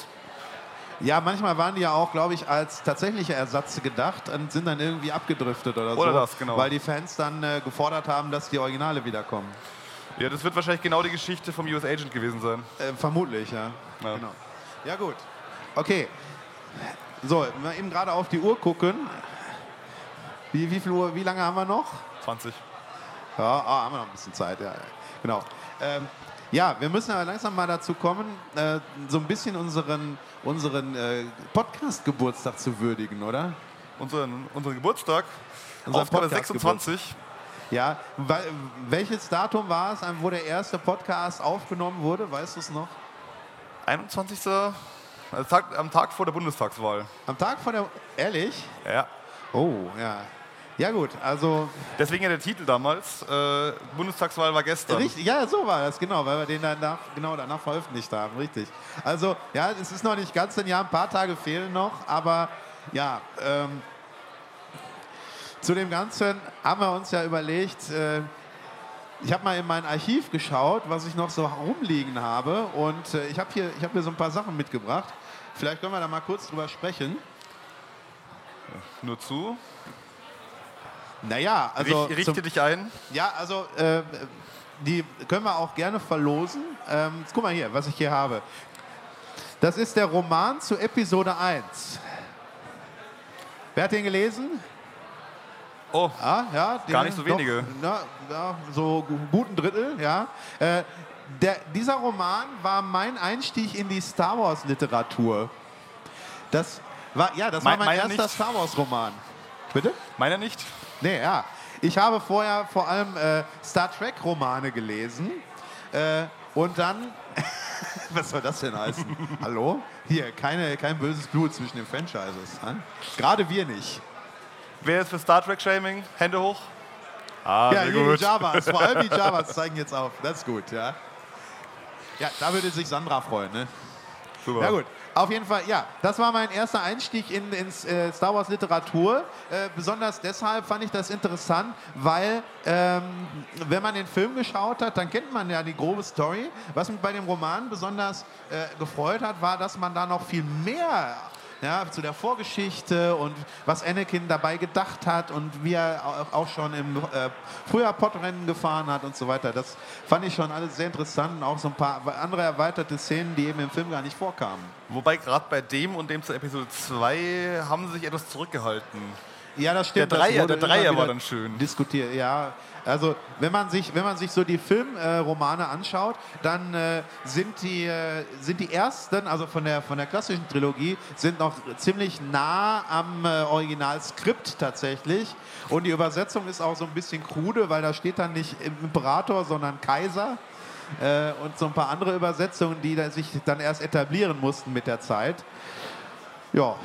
Ja, manchmal waren die ja auch, glaube ich, als tatsächliche Ersatze gedacht und sind dann irgendwie abgedriftet oder, Oder so. das, genau. Weil die Fans dann äh, gefordert haben, dass die Originale wiederkommen. Ja, das wird wahrscheinlich genau die Geschichte vom US Agent gewesen sein. Äh, vermutlich, ja. Ja. Genau. Ja, gut. Okay. So, mal eben gerade auf die Uhr gucken. Wie, wie viel Uhr, wie lange haben wir noch? 20. Ja, ah, haben wir noch ein bisschen Zeit, ja. Genau. Ähm, ja, wir müssen aber langsam mal dazu kommen, äh, so ein bisschen unseren, unseren äh, Podcast-Geburtstag zu würdigen, oder? Unseren, unseren Geburtstag, Unser Podcast 26. Ja, welches Datum war es, wo der erste Podcast aufgenommen wurde? Weißt du es noch? 21. Tag, am Tag vor der Bundestagswahl. Am Tag vor der. Ehrlich? Ja. Oh, ja. Ja, gut, also. Deswegen ja der Titel damals. Äh, Bundestagswahl war gestern. Richtig, ja, so war das, genau, weil wir den danach, genau danach veröffentlicht haben, richtig. Also, ja, es ist noch nicht ganz ein Jahr, ein paar Tage fehlen noch, aber ja, ähm, zu dem Ganzen haben wir uns ja überlegt, äh, ich habe mal in mein Archiv geschaut, was ich noch so rumliegen habe und äh, ich habe hier, ich hab hier so ein paar Sachen mitgebracht. Vielleicht können wir da mal kurz drüber sprechen. Nur zu. Naja, also. Richt, richte zum- dich ein. Ja, also äh, die können wir auch gerne verlosen. Ähm, jetzt guck mal hier, was ich hier habe. Das ist der Roman zu Episode 1. Wer hat den gelesen? Oh, Ja, ja, Gar den- nicht so wenige. Doch, na, ja, so gu- guten Drittel, ja. Äh, der, dieser Roman war mein Einstieg in die Star Wars Literatur. Das war, ja, das war Mein- erster nicht. Star Wars Roman. Bitte? meiner nicht? Nee, ja. Ich habe vorher vor allem äh, Star Trek Romane gelesen äh, und dann. Was soll das denn heißen? Hallo? Hier, keine, kein böses Blut zwischen den Franchises. Hm? Gerade wir nicht. Wer ist für Star Trek Shaming? Hände hoch. Ah, ja, sehr gut. die Javas, vor allem die Javas zeigen jetzt auf. Das ist gut, ja. Ja, da würde sich Sandra freuen, ne? Super. Ja gut, auf jeden Fall, ja, das war mein erster Einstieg in, ins äh, Star Wars Literatur. Äh, besonders deshalb fand ich das interessant, weil ähm, wenn man den Film geschaut hat, dann kennt man ja die grobe Story. Was mich bei dem Roman besonders äh, gefreut hat, war, dass man da noch viel mehr ja, zu der Vorgeschichte und was Anakin dabei gedacht hat und wie er au- auch schon im äh, früher Podrennen gefahren hat und so weiter. Das fand ich schon alles sehr interessant und auch so ein paar andere erweiterte Szenen, die eben im Film gar nicht vorkamen. Wobei gerade bei dem und dem zu Episode 2 haben sie sich etwas zurückgehalten. Ja, das stimmt. Der Dreier- der Dreier war dann schön. Diskutiert, ja. Also wenn man sich, wenn man sich so die Filmromane äh, anschaut, dann äh, sind die äh, sind die ersten, also von der von der klassischen Trilogie, sind noch ziemlich nah am äh, Originalskript tatsächlich. Und die Übersetzung ist auch so ein bisschen krude, weil da steht dann nicht Imperator, sondern Kaiser. Äh, und so ein paar andere Übersetzungen, die da sich dann erst etablieren mussten mit der Zeit. Ja,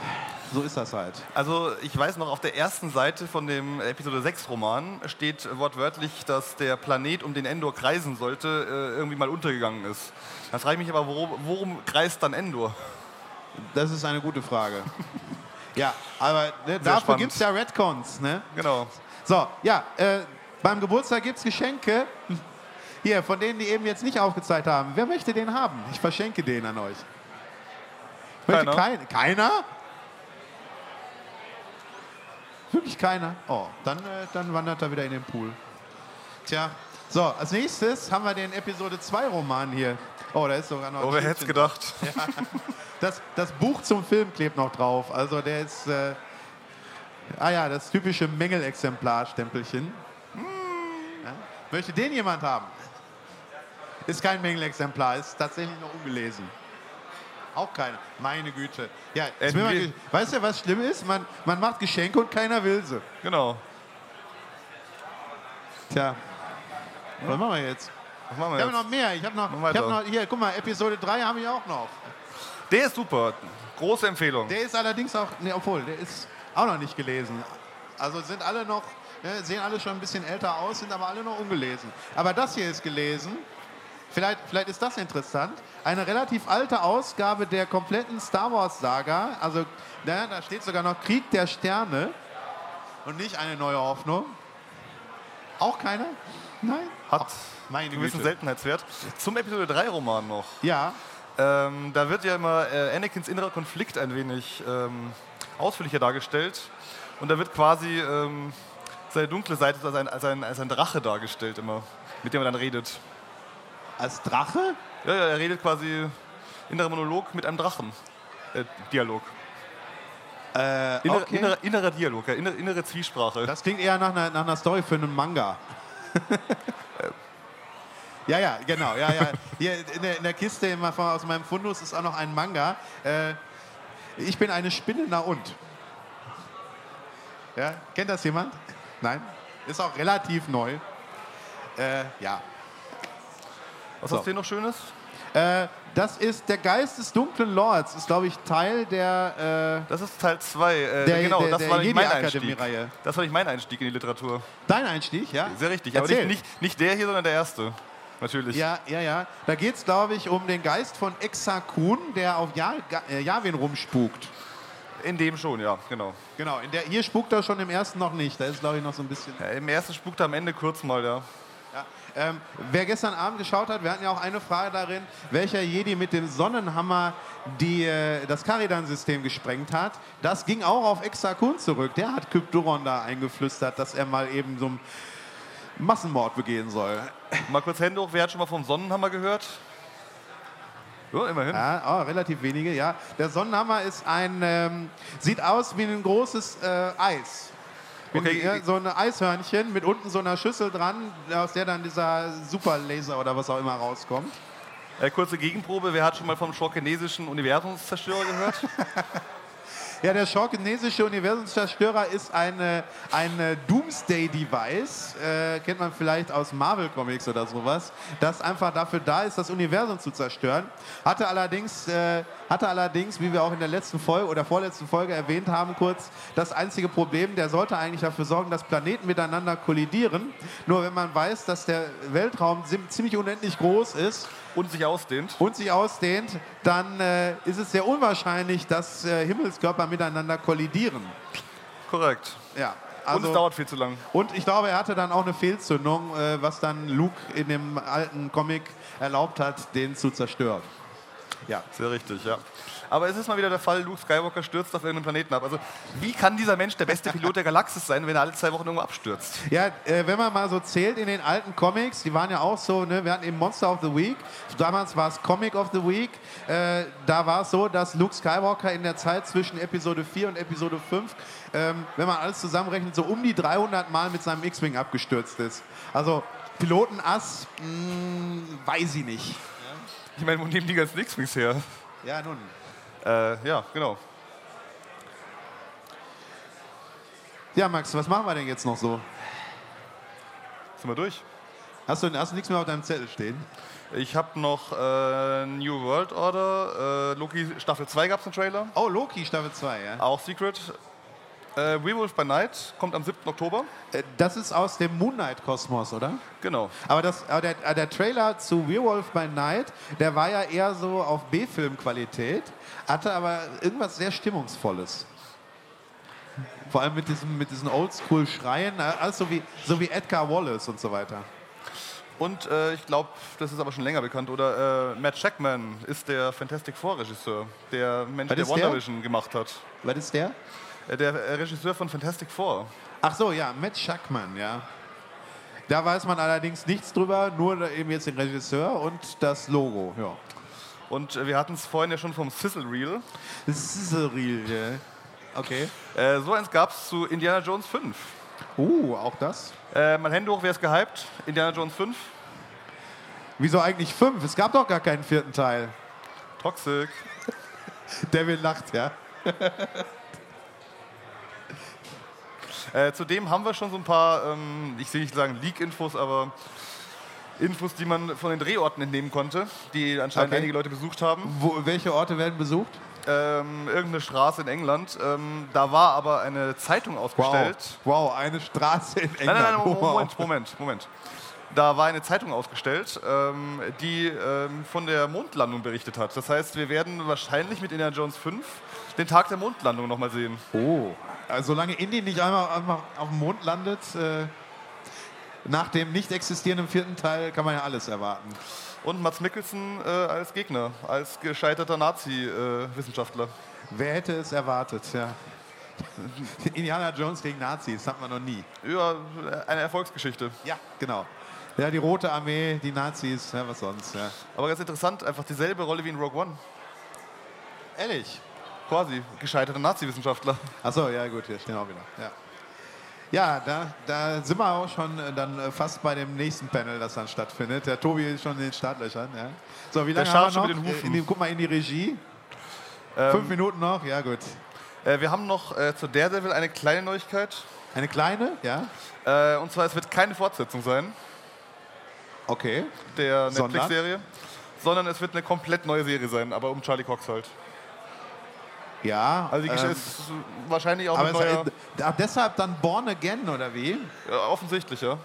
so ist das halt. Also ich weiß noch, auf der ersten Seite von dem Episode 6 Roman steht wortwörtlich, dass der Planet, um den Endor kreisen sollte, äh, irgendwie mal untergegangen ist. Da frage ich mich aber, worum, worum kreist dann Endor? Das ist eine gute Frage. ja, aber ne, dafür gibt es ja Redcons. Ne? Genau. So, ja, äh, beim Geburtstag gibt es Geschenke. Hier, von denen, die eben jetzt nicht aufgezeigt haben. Wer möchte den haben? Ich verschenke den an euch. Möchte Keiner. kein, keiner? Wirklich keiner? Oh, dann, äh, dann wandert er wieder in den Pool. Tja, so, als nächstes haben wir den Episode 2 Roman hier. Oh, da ist sogar noch Oh, wer hätte es gedacht? das, das Buch zum Film klebt noch drauf. Also der ist. Äh, ah ja, das typische Mängelexemplar-Stempelchen. Ja. Möchte den jemand haben? Ist kein Mängelexemplar, ist tatsächlich noch ungelesen. Auch keiner. Meine Güte. Ja, will man, weißt du, was schlimm ist? Man, man macht Geschenke und keiner will sie. Genau. Tja. Was machen wir jetzt? Was machen wir Ich habe noch mehr. Ich habe noch, ich hab noch. Hier, guck mal, Episode 3 habe ich auch noch. Der ist super. Große Empfehlung. Der ist allerdings auch, ne, obwohl, der ist auch noch nicht gelesen. Also sind alle noch, ne, sehen alle schon ein bisschen älter aus, sind aber alle noch ungelesen. Aber das hier ist gelesen. Vielleicht, vielleicht ist das interessant. Eine relativ alte Ausgabe der kompletten Star Wars Saga. Also ne, da steht sogar noch Krieg der Sterne und nicht eine neue Hoffnung. Auch keine? Nein? Hat einen gewissen. Seltenheitswert. Zum Episode 3 Roman noch. Ja, Ähm, da wird ja immer äh, Anakins innerer Konflikt ein wenig ähm, ausführlicher dargestellt. Und da wird quasi ähm, seine dunkle Seite als ein, als, ein, als ein Drache dargestellt immer, mit dem er dann redet. Als Drache? Ja, ja, er redet quasi innerer Monolog mit einem Drachen. Äh, Dialog. Äh, Inner, okay. innerer, innerer Dialog, ja, innere, innere Zwiesprache. Das klingt eher nach einer, nach einer Story für einen Manga. ja, ja, genau. Ja, ja. Hier in der, in der Kiste aus meinem Fundus ist auch noch ein Manga. Äh, ich bin eine Spinne, na und? Ja, kennt das jemand? Nein? Ist auch relativ neu. Äh, ja. Was so. hast du hier noch Schönes? Äh, das ist der Geist des dunklen Lords. Ist, glaube ich, Teil der. Äh, Das ist Teil 2. Äh, Der- genau, der- das der war nicht mein Einstieg. Jedi-Akademie-Reihe. Das war nicht mein Einstieg in die Literatur. dein Einstieg, ja? Sehr richtig. Aber Erzähl. nicht, nicht, nicht der hier, sondern der erste. Natürlich. Ja, ja, ja. Da geht es, glaube ich, um den Geist von Exakun, der auf ja Ga- äh, rumspukt. In dem schon, ja, genau. Genau, in der, hier spukt er schon im ersten noch nicht. Da ist, glaube ich, noch so ein bisschen. Ja, Im ersten spukt er am Ende kurz mal, ja. Ähm, wer gestern Abend geschaut hat, wir hatten ja auch eine Frage darin, welcher Jedi mit dem Sonnenhammer die, äh, das Karidan-System gesprengt hat. Das ging auch auf Exakun zurück. Der hat Kyp Duron da eingeflüstert, dass er mal eben so einen Massenmord begehen soll. Mal kurz Hände hoch, wer hat schon mal vom Sonnenhammer gehört? Ja, immerhin. Ja, oh, relativ wenige, ja. Der Sonnenhammer ist ein, ähm, sieht aus wie ein großes äh, Eis. Okay, ja, so ein Eishörnchen mit unten so einer Schüssel dran, aus der dann dieser Superlaser oder was auch immer rauskommt. Äh, kurze Gegenprobe, wer hat schon mal vom schorkinesischen Universumszerstörer gehört? Ja, der schorkinesische Universumszerstörer ist eine, eine Doomsday-Device, äh, kennt man vielleicht aus Marvel-Comics oder sowas, das einfach dafür da ist, das Universum zu zerstören. Hatte allerdings, äh, hatte allerdings, wie wir auch in der letzten Folge oder vorletzten Folge erwähnt haben, kurz das einzige Problem, der sollte eigentlich dafür sorgen, dass Planeten miteinander kollidieren. Nur wenn man weiß, dass der Weltraum ziemlich unendlich groß ist, Und sich ausdehnt. und sich ausdehnt, dann äh, ist es sehr unwahrscheinlich, dass äh, Himmelskörper miteinander kollidieren. Korrekt. Ja, Und also, es dauert viel zu lang. und ich glaube, er hatte dann auch eine Fehlzündung, äh, was dann Luke in dem alten Comic erlaubt hat, den zu zerstören. Ja. Sehr richtig, ja. Aber es ist mal wieder der Fall, Luke Skywalker stürzt auf irgendeinem Planeten ab. Also wie kann dieser Mensch der beste Pilot der Galaxis sein, wenn er alle zwei Wochen irgendwo abstürzt? Ja, äh, wenn man mal so zählt in den alten Comics, die waren ja auch so, ne, wir hatten eben Monster of the Week, damals war es Comic of the Week, äh, da war es so, dass Luke Skywalker in der Zeit zwischen Episode 4 und Episode 5, ähm, wenn man alles zusammenrechnet, so um die 300 Mal mit seinem X-Wing abgestürzt ist. Also Pilotenass, mh, weiß ich nicht. Ich meine, wo nehmen die ganzen X-Wings her? Ja, nun. Äh, ja, genau. Ja, Max, was machen wir denn jetzt noch so? Sind wir durch? Hast du, hast du nichts mehr auf deinem Zettel stehen? Ich habe noch äh, New World Order, äh, Loki Staffel 2 gab es einen Trailer, Oh, Loki, Staffel 2, ja. auch Secret. Äh, Werewolf by Night kommt am 7. Oktober. Äh, Das ist aus dem Moon Knight-Kosmos, oder? Genau. Aber, das, aber der, äh, der Trailer zu Werewolf by Night, der war ja eher so auf B-Film-Qualität, hatte aber irgendwas sehr Stimmungsvolles. Vor allem mit diesem, mit diesen Oldschool-Schreien, äh, alles so wie, so wie Edgar Wallace und so weiter. Und äh, ich glaube, das ist aber schon länger bekannt, oder? Äh, Matt Shackman ist der Fantastic Four-Regisseur, der Mensch, Was der? WandaVision gemacht hat. Was ist der? Äh, der äh, Regisseur von Fantastic Four. Ach so, ja, Matt Schackman, ja. Da weiß man allerdings nichts drüber, nur eben jetzt den Regisseur und das Logo. Ja. Und äh, wir hatten es vorhin ja schon vom Sizzle Reel. So real, ja. Okay. Äh, so eins gab es zu Indiana Jones 5. Uh, auch das? Äh, mein Hände hoch, wer ist gehypt? Indiana Jones 5. Wieso eigentlich fünf? Es gab doch gar keinen vierten Teil. Toxic. Devil lacht, ja. Äh, zudem haben wir schon so ein paar, ähm, ich will nicht sagen Leak-Infos, aber Infos, die man von den Drehorten entnehmen konnte, die anscheinend Okay. einige Leute besucht haben. Wo, welche Orte werden besucht? Ähm, irgendeine Straße in England. Ähm, da war aber eine Zeitung ausgestellt. Wow, eine Straße in Nein, England. nein, nein, Wow. Moment, Moment, Moment. Da war eine Zeitung ausgestellt, ähm, die ähm, von der Mondlandung berichtet hat. Das heißt, wir werden wahrscheinlich mit Indiana Jones 5 den Tag der Mondlandung nochmal sehen. Oh. Also, solange Indien nicht einmal, einmal auf dem Mond landet, äh, nach dem nicht existierenden vierten Teil kann man ja alles erwarten. Und Mats Mikkelsen äh, als Gegner, als gescheiterter Nazi-Wissenschaftler. Wer hätte es erwartet, ja. Indiana Jones gegen Nazis, hat man noch nie. ja, eine Erfolgsgeschichte. Ja, genau. Ja, die Rote Armee, die Nazis, ja, was sonst, ja. Aber ganz interessant, einfach dieselbe Rolle wie in Rogue One. Ehrlich? Quasi, gescheiterter Nazi-Wissenschaftler. Achso, ja gut, hier stehen wir auch wieder. Ja, ja da, da sind wir auch schon äh, dann äh, fast bei dem nächsten Panel, das dann stattfindet. Der Tobi ist schon in den Startlöchern. Ja. So, wie lange haben wir noch? mit den Hufen. Äh, die, guck mal in die Regie. Fünf Minuten noch? Ja gut. Äh, wir haben noch äh, zu Daredevil eine kleine Neuigkeit. Eine kleine? Ja. Äh, und zwar, es wird keine Fortsetzung sein Okay. der Sondern? Netflix-Serie, sondern es wird eine komplett neue Serie sein, aber um Charlie Cox halt. Ja. Also die Geschichte ähm, ist wahrscheinlich auch aber neuer, ach, deshalb dann Born Again oder wie? ja, offensichtlich, ja.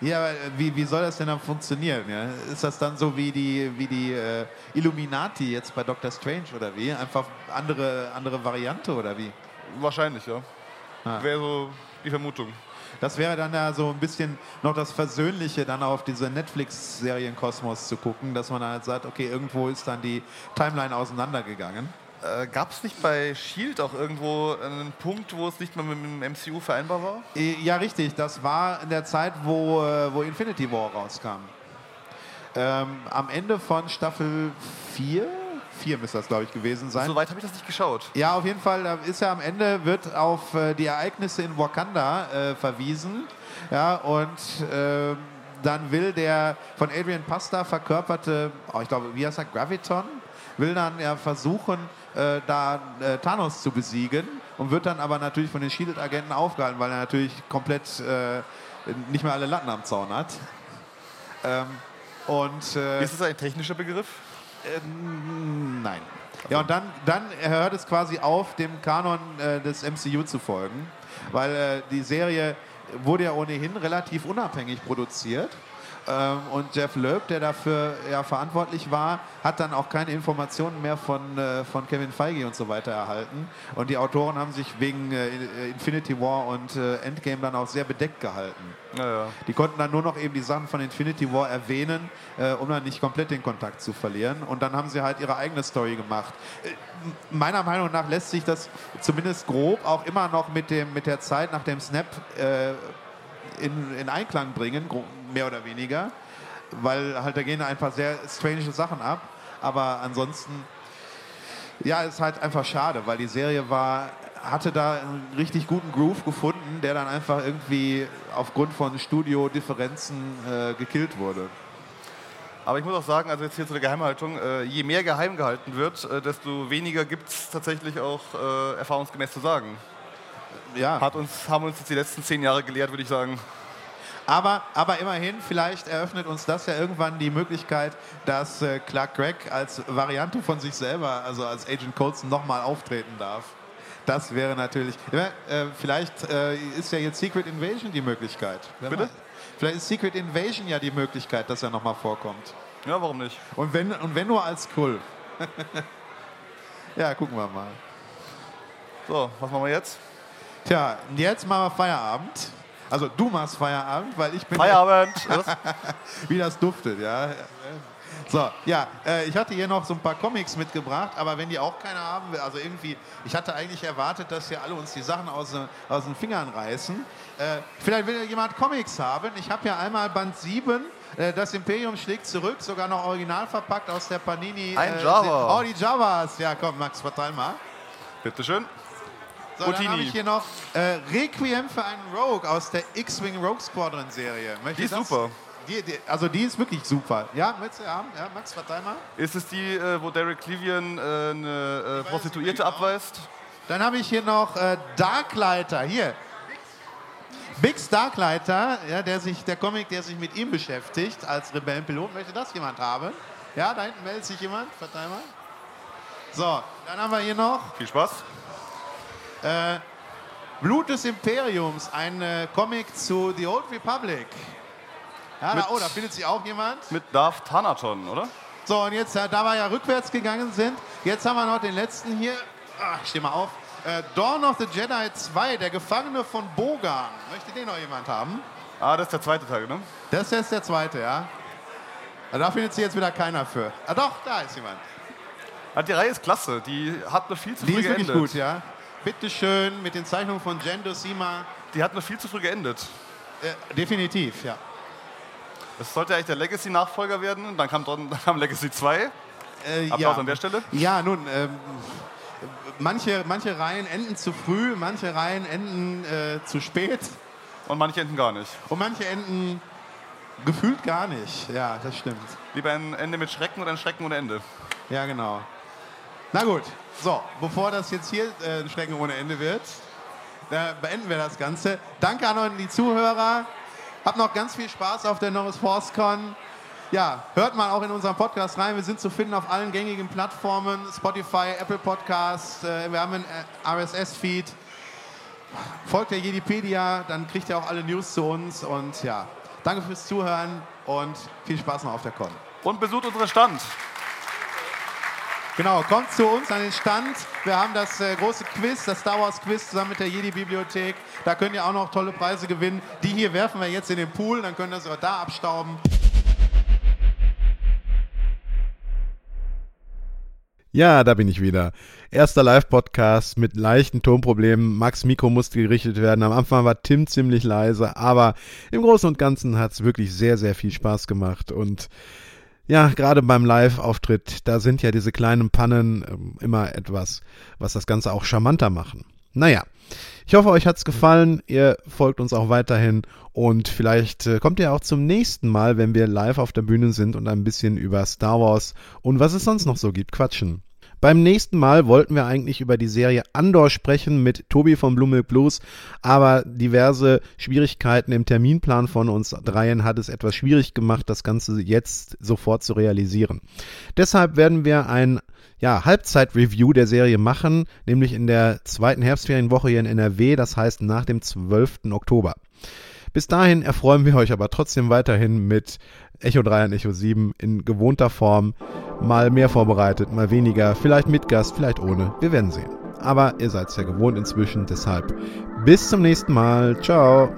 Ja, aber äh, wie, wie soll das denn dann funktionieren? Ja? Ist das dann so wie die, wie die äh, Illuminati jetzt bei Doctor Strange oder wie? Einfach andere, andere Variante oder wie? Wahrscheinlich, ja. Ah. Wäre so die Vermutung. Das wäre dann ja so ein bisschen noch das Versöhnliche, dann auf diese Netflix-Serien-Kosmos zu gucken, dass man halt sagt, okay, irgendwo ist dann die Timeline auseinandergegangen. Äh, Gab es nicht bei Shield auch irgendwo einen Punkt, wo es nicht mehr mit dem MCU vereinbar war? Äh, Ja, richtig. Das war in der Zeit, wo, äh, wo Infinity War rauskam. Ähm, am Ende von Staffel 4, 4 müsste das, glaube ich, gewesen sein. Soweit habe ich das nicht geschaut. Ja, auf jeden Fall da ist ja am Ende wird auf äh, die Ereignisse in Wakanda äh, verwiesen. Ja, und ähm, dann will der von Adrian Pasta verkörperte, oh, ich glaube, wie heißt er, Graviton, will dann ja versuchen, äh, da äh, Thanos zu besiegen und wird dann aber natürlich von den Shield-Agenten aufgehalten, weil er natürlich komplett äh, nicht mehr alle Latten am Zaun hat. Ähm, und äh, Ist das ein technischer Begriff? ähm, nein. Ja, und dann, dann hört es quasi auf, dem Kanon äh, des MCU zu folgen, weil äh, die Serie wurde ja ohnehin relativ unabhängig produziert. Ähm, und Jeff Loeb, der dafür ja verantwortlich war, hat dann auch keine Informationen mehr von, äh, von Kevin Feige und so weiter erhalten. Und die Autoren haben sich wegen äh, Infinity War und äh, Endgame dann auch sehr bedeckt gehalten. Naja. Die konnten dann nur noch eben die Sachen von Infinity War erwähnen, äh, um dann nicht komplett den Kontakt zu verlieren. Und dann haben sie halt ihre eigene Story gemacht. Äh, meiner Meinung nach lässt sich das zumindest grob auch immer noch mit, dem, mit der Zeit nach dem Snap äh, in, in Einklang bringen, mehr oder weniger. Weil halt da gehen ein paar sehr strange Sachen ab. Aber ansonsten, ja, ist halt einfach schade, weil die Serie war, hatte da einen richtig guten Groove gefunden, der dann einfach irgendwie aufgrund von Studio-Differenzen äh, gekillt wurde. Aber ich muss auch sagen, also jetzt hier zu der Geheimhaltung, äh, je mehr geheim gehalten wird, äh, desto weniger gibt es tatsächlich auch äh, erfahrungsgemäß zu sagen. Ja, Hat uns, haben uns jetzt die letzten zehn Jahre gelehrt, würde ich sagen. Aber, aber immerhin, vielleicht eröffnet uns das ja irgendwann die Möglichkeit, dass äh, Clark Gregg als Variante von sich selber, also als Agent Coulson, nochmal auftreten darf. Das wäre natürlich. Äh, vielleicht äh, ist ja jetzt Secret Invasion die Möglichkeit. Wer Bitte? weiß. Vielleicht ist Secret Invasion ja die Möglichkeit, dass er nochmal vorkommt. Ja, warum nicht? Und wenn, und wenn nur als Krull. ja, gucken wir mal. So, was machen wir jetzt? Tja, jetzt machen wir Feierabend. Also du machst Feierabend, weil ich bin Feierabend. Wie das duftet, ja. So, ja, äh, ich hatte hier noch so ein paar Comics mitgebracht, aber wenn die auch keine haben, also irgendwie, ich hatte eigentlich erwartet, dass hier alle uns die Sachen aus, den- aus den Fingern reißen. Äh, vielleicht will jemand Comics haben. Ich habe ja einmal Band 7, äh, das Imperium schlägt zurück, sogar noch original verpackt aus der Panini. Ein äh, Java. Oh, die Javas. Ja, komm, Max, verteil mal. Bitteschön. So, dann Routini. habe ich hier noch äh, Requiem für einen Rogue aus der X-Wing Rogue Squadron Serie. Möchtest Die ist das? super. Die, die, also die ist wirklich super. Ja, willst du haben? Ja, Max, verteil mal. Ist es die, äh, wo Derek Clevian äh, eine äh, Prostituierte genau. abweist? Dann habe ich hier noch äh, Darklighter. Hier. Biggs Darklighter, ja, der, sich, der Comic, der sich mit ihm beschäftigt als Rebellenpilot. Möchte das jemand haben? Ja, da hinten meldet sich jemand. Verteil mal. So, dann haben wir hier noch Viel Spaß. Äh, Blut des Imperiums, ein äh, Comic zu The Old Republic. Ja, da, oh, da findet sich auch jemand. Mit Darth Thanaton, oder? So, und jetzt, äh, da wir ja rückwärts gegangen sind, jetzt haben wir noch den letzten hier. Ah, ich steh mal auf. Äh, Dawn of the Jedi 2, der Gefangene von Bogan. Möchte den noch jemand haben? Ah, das ist der zweite Teil, ne? Das ist jetzt der zweite, ja. Ah, Da findet sich jetzt wieder keiner für. Ah, doch, da ist jemand. Ah, die Reihe ist klasse. Die hat nur viel zu Die früh ist geendet. gut, ja. Bitteschön, mit den Zeichnungen von Jen Dosima. Die hat nur viel zu früh geendet. Äh, definitiv, ja. Das sollte eigentlich der Legacy-Nachfolger werden. Dann kam, dann kam Legacy 2. Äh, Applaus ja. an der Stelle. Ja, nun, ähm, manche, manche Reihen enden zu früh, manche Reihen enden äh, zu spät Und manche enden gar nicht. und manche enden gefühlt gar nicht. Ja, das stimmt. Lieber ein Ende mit Schrecken oder ein Schrecken ohne Ende. Ja, genau. Na gut, so, bevor das jetzt hier äh, ein Schrecken ohne Ende wird, äh, beenden wir das Ganze. Danke an euch die Zuhörer. Habt noch ganz viel Spaß auf der Norris ForceCon. Ja, hört mal auch in unseren Podcast rein. Wir sind zu finden auf allen gängigen Plattformen: Spotify, Apple Podcasts. Äh, wir haben einen äh, RSS-Feed. Folgt der Jedipedia, dann kriegt ihr auch alle News zu uns. Und ja, danke fürs Zuhören und viel Spaß noch auf der Con. Und besucht unseren Stand. Genau, kommt zu uns an den Stand. Wir haben das äh, große Quiz, das Star Wars Quiz zusammen mit der Jedi-Bibliothek. Da könnt ihr auch noch tolle Preise gewinnen. Die hier werfen wir jetzt in den Pool, dann ihr sie auch da abstauben. Ja, da bin ich wieder. Erster Live-Podcast mit leichten Tonproblemen. Max Mikro musste gerichtet werden. Am Anfang war Tim ziemlich leise, aber im Großen und Ganzen hat es wirklich sehr, sehr viel Spaß gemacht. Und Ja, gerade beim Live-Auftritt, da sind ja diese kleinen Pannen ähm, immer etwas, was das Ganze auch charmanter machen. Naja, ich hoffe, euch hat's gefallen. Ihr folgt uns auch weiterhin und vielleicht äh, kommt ihr auch zum nächsten Mal, wenn wir live auf der Bühne sind und ein bisschen über Star Wars und was es sonst noch so gibt quatschen. Beim nächsten Mal wollten wir eigentlich über die Serie Andor sprechen mit Tobi von Blue Blues, aber diverse Schwierigkeiten im Terminplan von uns dreien hat es etwas schwierig gemacht, das Ganze jetzt sofort zu realisieren. Deshalb werden wir ein ja, Halbzeit-Review der Serie machen, nämlich in der zweiten Herbstferienwoche hier in NRW, das heißt nach dem 12. Oktober. Bis dahin erfreuen wir euch aber trotzdem weiterhin mit Echo 3 und Echo 7 in gewohnter Form. Mal mehr vorbereitet, mal weniger, vielleicht mit Gast, vielleicht ohne. Wir werden sehen. Aber ihr seid es ja gewohnt inzwischen, deshalb bis zum nächsten Mal. Ciao.